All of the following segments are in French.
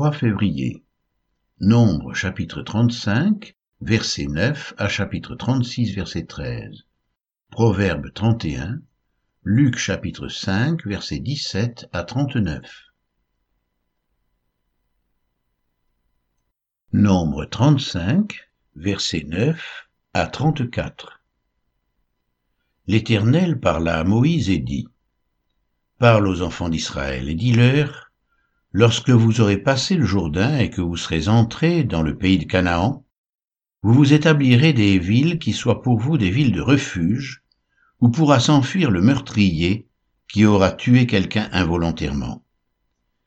3 février. Nombre chapitre 35, verset 9 à chapitre 36, verset 13. Proverbe 31, Luc chapitre 5, verset 17 à 39. Nombre 35, verset 9 à 34. L'Éternel parla à Moïse et dit, Parle aux enfants d'Israël et dis-leur, Lorsque vous aurez passé le Jourdain et que vous serez entrés dans le pays de Canaan, vous vous établirez des villes qui soient pour vous des villes de refuge, où pourra s'enfuir le meurtrier qui aura tué quelqu'un involontairement.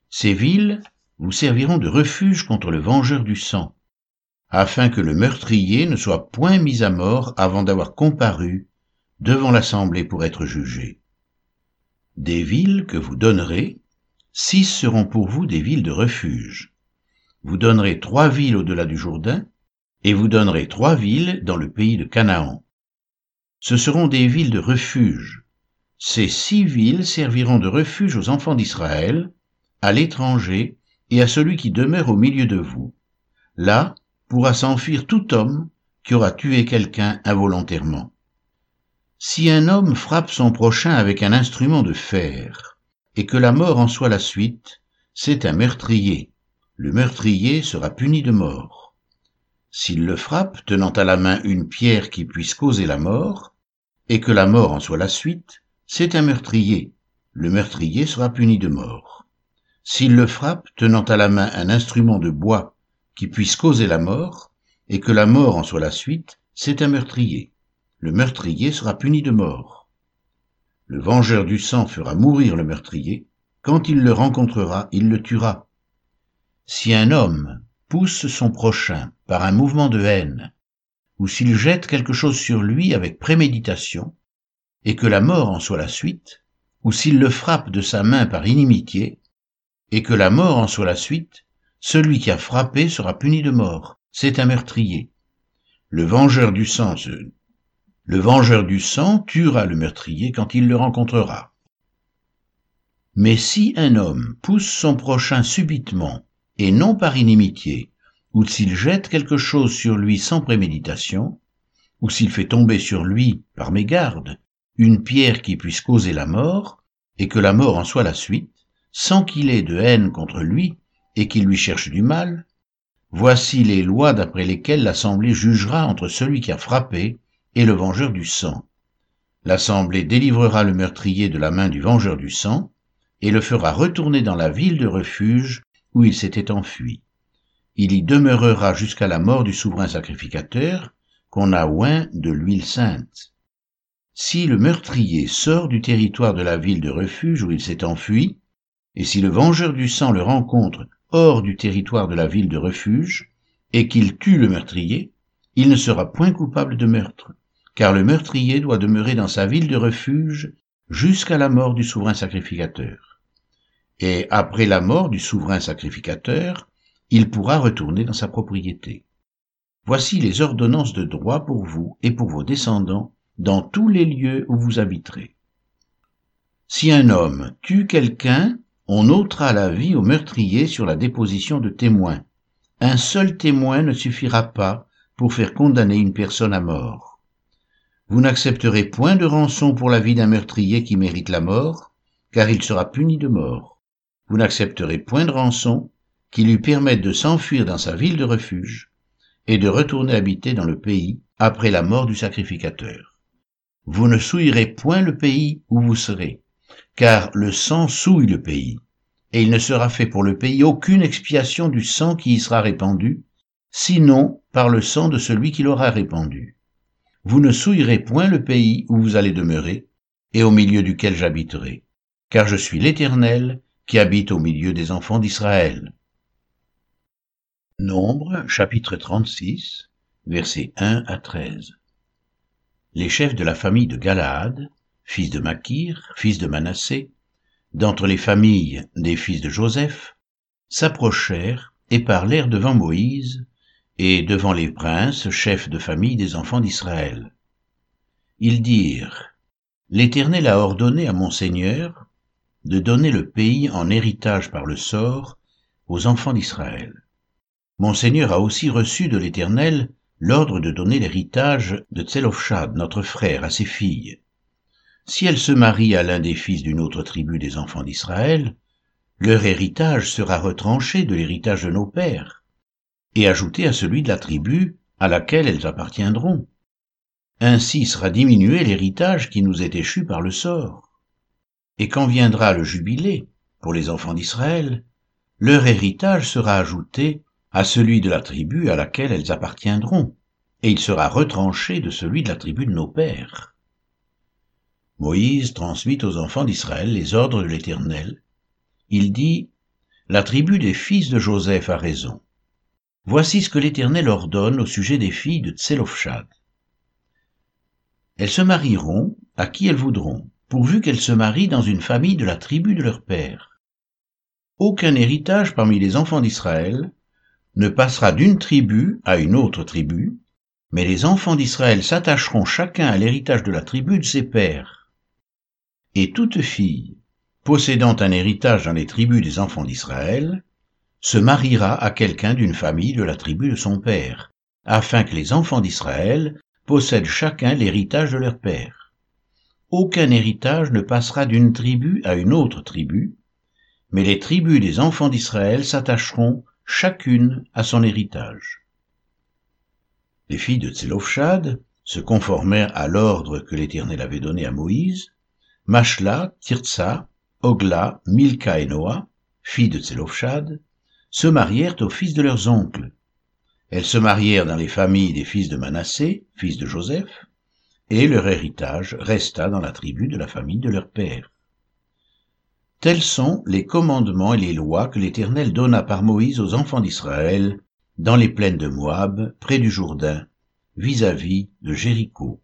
Ces villes vous serviront de refuge contre le vengeur du sang, afin que le meurtrier ne soit point mis à mort avant d'avoir comparu devant l'assemblée pour être jugé. Des villes que vous donnerez, six seront pour vous des villes de refuge. Vous donnerez trois villes au-delà du Jourdain, et vous donnerez trois villes dans le pays de Canaan. Ce seront des villes de refuge. Ces six villes serviront de refuge aux enfants d'Israël, à l'étranger et à celui qui demeure au milieu de vous. Là pourra s'enfuir tout homme qui aura tué quelqu'un involontairement. Si un homme frappe son prochain avec un instrument de fer, et que la mort en soit la suite, c'est un meurtrier. Le meurtrier sera puni de mort. S'il le frappe tenant à la main une pierre qui puisse causer la mort, et que la mort en soit la suite, c'est un meurtrier. Le meurtrier sera puni de mort. S'il le frappe tenant à la main un instrument de bois qui puisse causer la mort, et que la mort en soit la suite, c'est un meurtrier. Le meurtrier sera puni de mort. Le vengeur du sang fera mourir le meurtrier. Quand il le rencontrera, il le tuera. Si un homme pousse son prochain par un mouvement de haine, ou s'il jette quelque chose sur lui avec préméditation, et que la mort en soit la suite, ou s'il le frappe de sa main par inimitié, et que la mort en soit la suite, celui qui a frappé sera puni de mort. C'est un meurtrier. Le vengeur du sang se le vengeur du sang tuera le meurtrier quand il le rencontrera. Mais si un homme pousse son prochain subitement, et non par inimitié, ou s'il jette quelque chose sur lui sans préméditation, ou s'il fait tomber sur lui, par mégarde, une pierre qui puisse causer la mort, et que la mort en soit la suite, sans qu'il ait de haine contre lui, et qu'il lui cherche du mal, voici les lois d'après lesquelles l'Assemblée jugera entre celui qui a frappé et le vengeur du sang. L'assemblée délivrera le meurtrier de la main du vengeur du sang, et le fera retourner dans la ville de refuge où il s'était enfui. Il y demeurera jusqu'à la mort du souverain sacrificateur, qu'on a oint de l'huile sainte. Si le meurtrier sort du territoire de la ville de refuge où il s'est enfui, et si le vengeur du sang le rencontre hors du territoire de la ville de refuge, et qu'il tue le meurtrier, il ne sera point coupable de meurtre car le meurtrier doit demeurer dans sa ville de refuge jusqu'à la mort du souverain sacrificateur. Et après la mort du souverain sacrificateur, il pourra retourner dans sa propriété. Voici les ordonnances de droit pour vous et pour vos descendants dans tous les lieux où vous habiterez. Si un homme tue quelqu'un, on ôtera la vie au meurtrier sur la déposition de témoins. Un seul témoin ne suffira pas pour faire condamner une personne à mort. Vous n'accepterez point de rançon pour la vie d'un meurtrier qui mérite la mort, car il sera puni de mort. Vous n'accepterez point de rançon qui lui permette de s'enfuir dans sa ville de refuge et de retourner habiter dans le pays après la mort du sacrificateur. Vous ne souillerez point le pays où vous serez, car le sang souille le pays, et il ne sera fait pour le pays aucune expiation du sang qui y sera répandu, sinon par le sang de celui qui l'aura répandu vous ne souillerez point le pays où vous allez demeurer, et au milieu duquel j'habiterai, car je suis l'Éternel qui habite au milieu des enfants d'Israël. Nombre, chapitre 36, versets 1 à 13. Les chefs de la famille de Galaad, fils de Makir, fils de Manassé, d'entre les familles des fils de Joseph, s'approchèrent et parlèrent devant Moïse et devant les princes, chefs de famille des enfants d'Israël. Ils dirent, L'Éternel a ordonné à mon Seigneur de donner le pays en héritage par le sort aux enfants d'Israël. Mon Seigneur a aussi reçu de l'Éternel l'ordre de donner l'héritage de Tselofshad, notre frère, à ses filles. Si elles se marient à l'un des fils d'une autre tribu des enfants d'Israël, leur héritage sera retranché de l'héritage de nos pères, et ajouté à celui de la tribu à laquelle elles appartiendront. Ainsi sera diminué l'héritage qui nous est échu par le sort. Et quand viendra le jubilé, pour les enfants d'Israël, leur héritage sera ajouté à celui de la tribu à laquelle elles appartiendront, et il sera retranché de celui de la tribu de nos pères. Moïse transmit aux enfants d'Israël les ordres de l'Éternel. Il dit, La tribu des fils de Joseph a raison. Voici ce que l'Éternel ordonne au sujet des filles de Tselofshad. Elles se marieront à qui elles voudront, pourvu qu'elles se marient dans une famille de la tribu de leur père. Aucun héritage parmi les enfants d'Israël ne passera d'une tribu à une autre tribu, mais les enfants d'Israël s'attacheront chacun à l'héritage de la tribu de ses pères et toute fille possédant un héritage dans les tribus des enfants d'Israël se mariera à quelqu'un d'une famille de la tribu de son père, afin que les enfants d'Israël possèdent chacun l'héritage de leur père. Aucun héritage ne passera d'une tribu à une autre tribu, mais les tribus des enfants d'Israël s'attacheront chacune à son héritage. Les filles de Tselofshad se conformèrent à l'ordre que l'Éternel avait donné à Moïse, Machla, Tirtsa, Ogla, Milka et Noah, filles de Tselofshad, se marièrent aux fils de leurs oncles. Elles se marièrent dans les familles des fils de Manassé, fils de Joseph, et leur héritage resta dans la tribu de la famille de leur père. Tels sont les commandements et les lois que l'Éternel donna par Moïse aux enfants d'Israël dans les plaines de Moab, près du Jourdain, vis-à-vis -vis de Jéricho.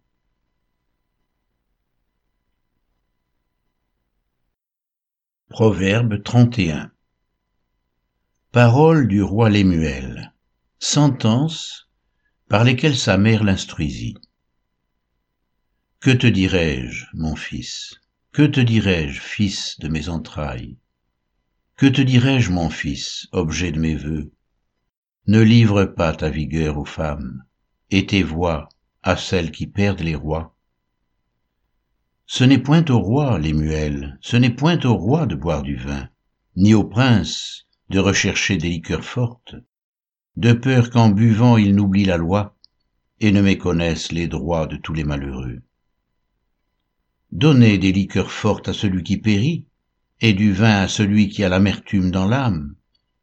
Proverbe 31 Parole du roi Lémuel Sentence par lesquelles sa mère l'instruisit. Que te dirai-je, mon fils? Que te dirai-je, fils de mes entrailles? Que te dirai-je, mon fils, objet de mes vœux Ne livre pas ta vigueur aux femmes, et tes voix à celles qui perdent les rois. Ce n'est point au roi, Lémuel, ce n'est point au roi de boire du vin, ni au prince de rechercher des liqueurs fortes, de peur qu'en buvant ils n'oublient la loi et ne méconnaissent les droits de tous les malheureux. Donnez des liqueurs fortes à celui qui périt, et du vin à celui qui a l'amertume dans l'âme,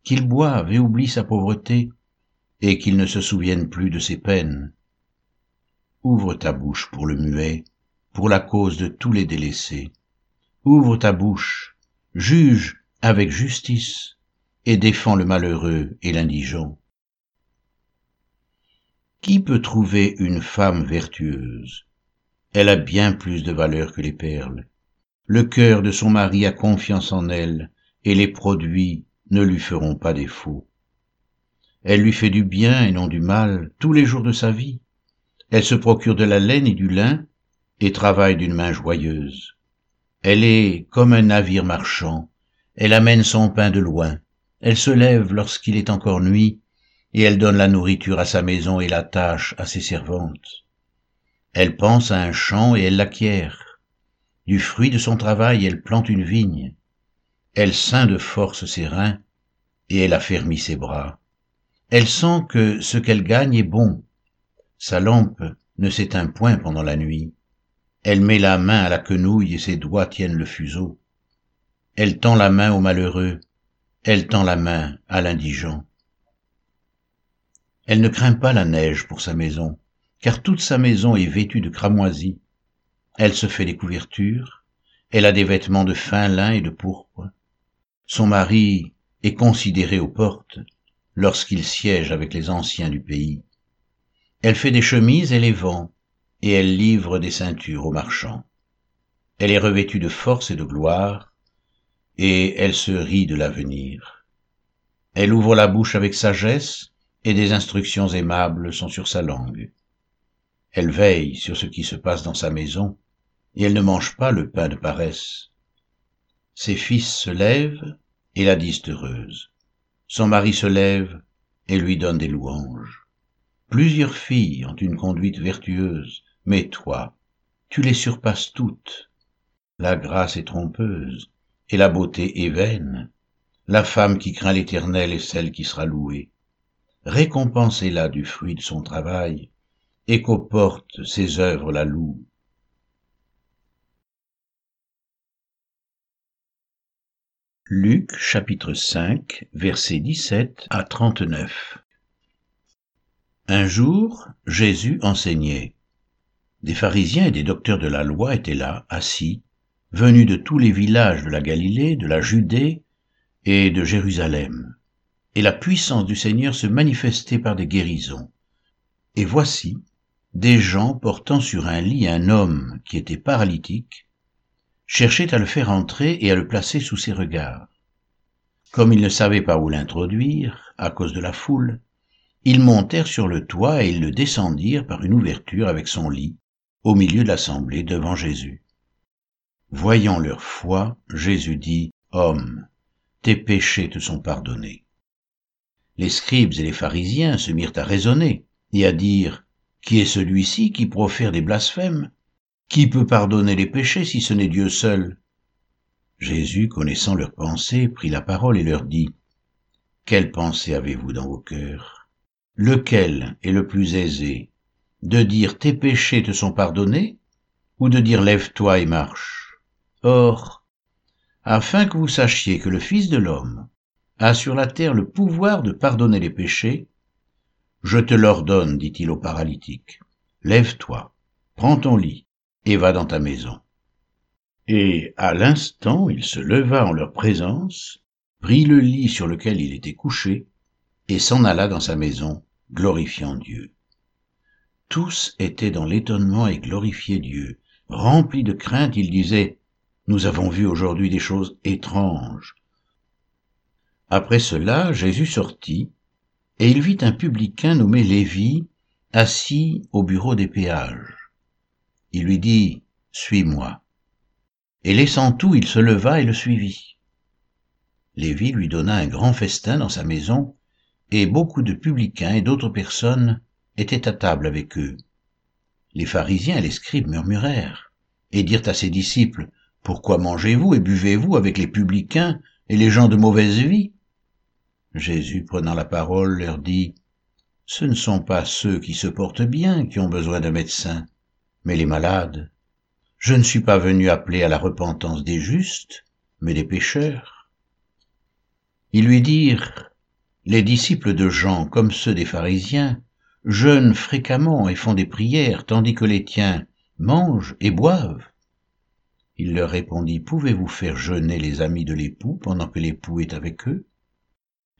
qu'il boive et oublie sa pauvreté, et qu'il ne se souvienne plus de ses peines. Ouvre ta bouche pour le muet, pour la cause de tous les délaissés. Ouvre ta bouche, juge avec justice, et défends le malheureux et l'indigent. Qui peut trouver une femme vertueuse? Elle a bien plus de valeur que les perles. Le cœur de son mari a confiance en elle, et les produits ne lui feront pas défaut. Elle lui fait du bien et non du mal tous les jours de sa vie. Elle se procure de la laine et du lin, et travaille d'une main joyeuse. Elle est comme un navire marchand, elle amène son pain de loin, elle se lève lorsqu'il est encore nuit, et elle donne la nourriture à sa maison et la tâche à ses servantes. Elle pense à un champ et elle l'acquiert. Du fruit de son travail, elle plante une vigne. Elle ceint de force ses reins, et elle affermit ses bras. Elle sent que ce qu'elle gagne est bon. Sa lampe ne s'éteint point pendant la nuit. Elle met la main à la quenouille et ses doigts tiennent le fuseau. Elle tend la main au malheureux, elle tend la main à l'indigent. Elle ne craint pas la neige pour sa maison, car toute sa maison est vêtue de cramoisie. Elle se fait des couvertures, elle a des vêtements de fin lin et de pourpre. Son mari est considéré aux portes lorsqu'il siège avec les anciens du pays. Elle fait des chemises et les vend, et elle livre des ceintures aux marchands. Elle est revêtue de force et de gloire, et elle se rit de l'avenir. Elle ouvre la bouche avec sagesse, et des instructions aimables sont sur sa langue. Elle veille sur ce qui se passe dans sa maison, et elle ne mange pas le pain de paresse. Ses fils se lèvent et la disent heureuse. son mari se lève et lui donne des louanges. Plusieurs filles ont une conduite vertueuse, mais toi, tu les surpasses toutes. La grâce est trompeuse, et la beauté est vaine. La femme qui craint l'Éternel est celle qui sera louée. Récompensez-la du fruit de son travail, et qu'aux portes ses œuvres la louent. Luc chapitre 5 versets 17 à 39 Un jour, Jésus enseignait. Des pharisiens et des docteurs de la loi étaient là, assis, venus de tous les villages de la Galilée, de la Judée et de Jérusalem. Et la puissance du Seigneur se manifestait par des guérisons. Et voici, des gens portant sur un lit un homme qui était paralytique, cherchaient à le faire entrer et à le placer sous ses regards. Comme ils ne savaient pas où l'introduire, à cause de la foule, ils montèrent sur le toit et ils le descendirent par une ouverture avec son lit, au milieu de l'assemblée devant Jésus. Voyant leur foi, Jésus dit, Homme, tes péchés te sont pardonnés. Les scribes et les pharisiens se mirent à raisonner et à dire, Qui est celui-ci qui profère des blasphèmes? Qui peut pardonner les péchés si ce n'est Dieu seul? Jésus, connaissant leurs pensées, prit la parole et leur dit, Quelle pensée avez-vous dans vos cœurs? Lequel est le plus aisé De dire tes péchés te sont pardonnés ou de dire lève-toi et marche? Or, afin que vous sachiez que le Fils de l'homme a sur la terre le pouvoir de pardonner les péchés, je te l'ordonne, dit-il au paralytique, lève-toi, prends ton lit et va dans ta maison. Et à l'instant il se leva en leur présence, prit le lit sur lequel il était couché, et s'en alla dans sa maison, glorifiant Dieu. Tous étaient dans l'étonnement et glorifiaient Dieu. Remplis de crainte, ils disaient, Nous avons vu aujourd'hui des choses étranges. Après cela, Jésus sortit, et il vit un publicain nommé Lévi, assis au bureau des péages. Il lui dit, Suis-moi. Et laissant tout, il se leva et le suivit. Lévi lui donna un grand festin dans sa maison, et beaucoup de publicains et d'autres personnes étaient à table avec eux. Les pharisiens et les scribes murmurèrent, et dirent à ses disciples, Pourquoi mangez-vous et buvez-vous avec les publicains et les gens de mauvaise vie? Jésus, prenant la parole, leur dit, Ce ne sont pas ceux qui se portent bien qui ont besoin d'un médecin, mais les malades. Je ne suis pas venu appeler à la repentance des justes, mais des pécheurs. Ils lui dirent, les disciples de Jean, comme ceux des pharisiens, jeûnent fréquemment et font des prières, tandis que les tiens mangent et boivent. Il leur répondit, Pouvez-vous faire jeûner les amis de l'époux pendant que l'époux est avec eux?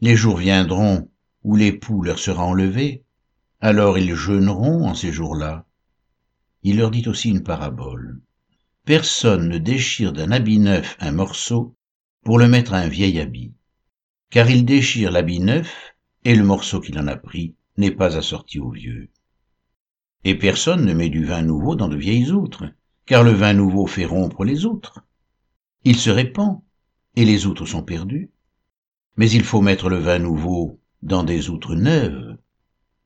Les jours viendront où l'époux leur sera enlevé, alors ils jeûneront en ces jours-là. Il leur dit aussi une parabole personne ne déchire d'un habit neuf un morceau pour le mettre à un vieil habit, car il déchire l'habit neuf, et le morceau qu'il en a pris n'est pas assorti au vieux. Et personne ne met du vin nouveau dans de vieilles outres, car le vin nouveau fait rompre les outres. Il se répand, et les outres sont perdues. Mais il faut mettre le vin nouveau dans des outres neuves,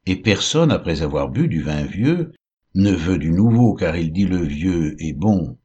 et personne, après avoir bu du vin vieux, ne veut du nouveau, car il dit le vieux est bon,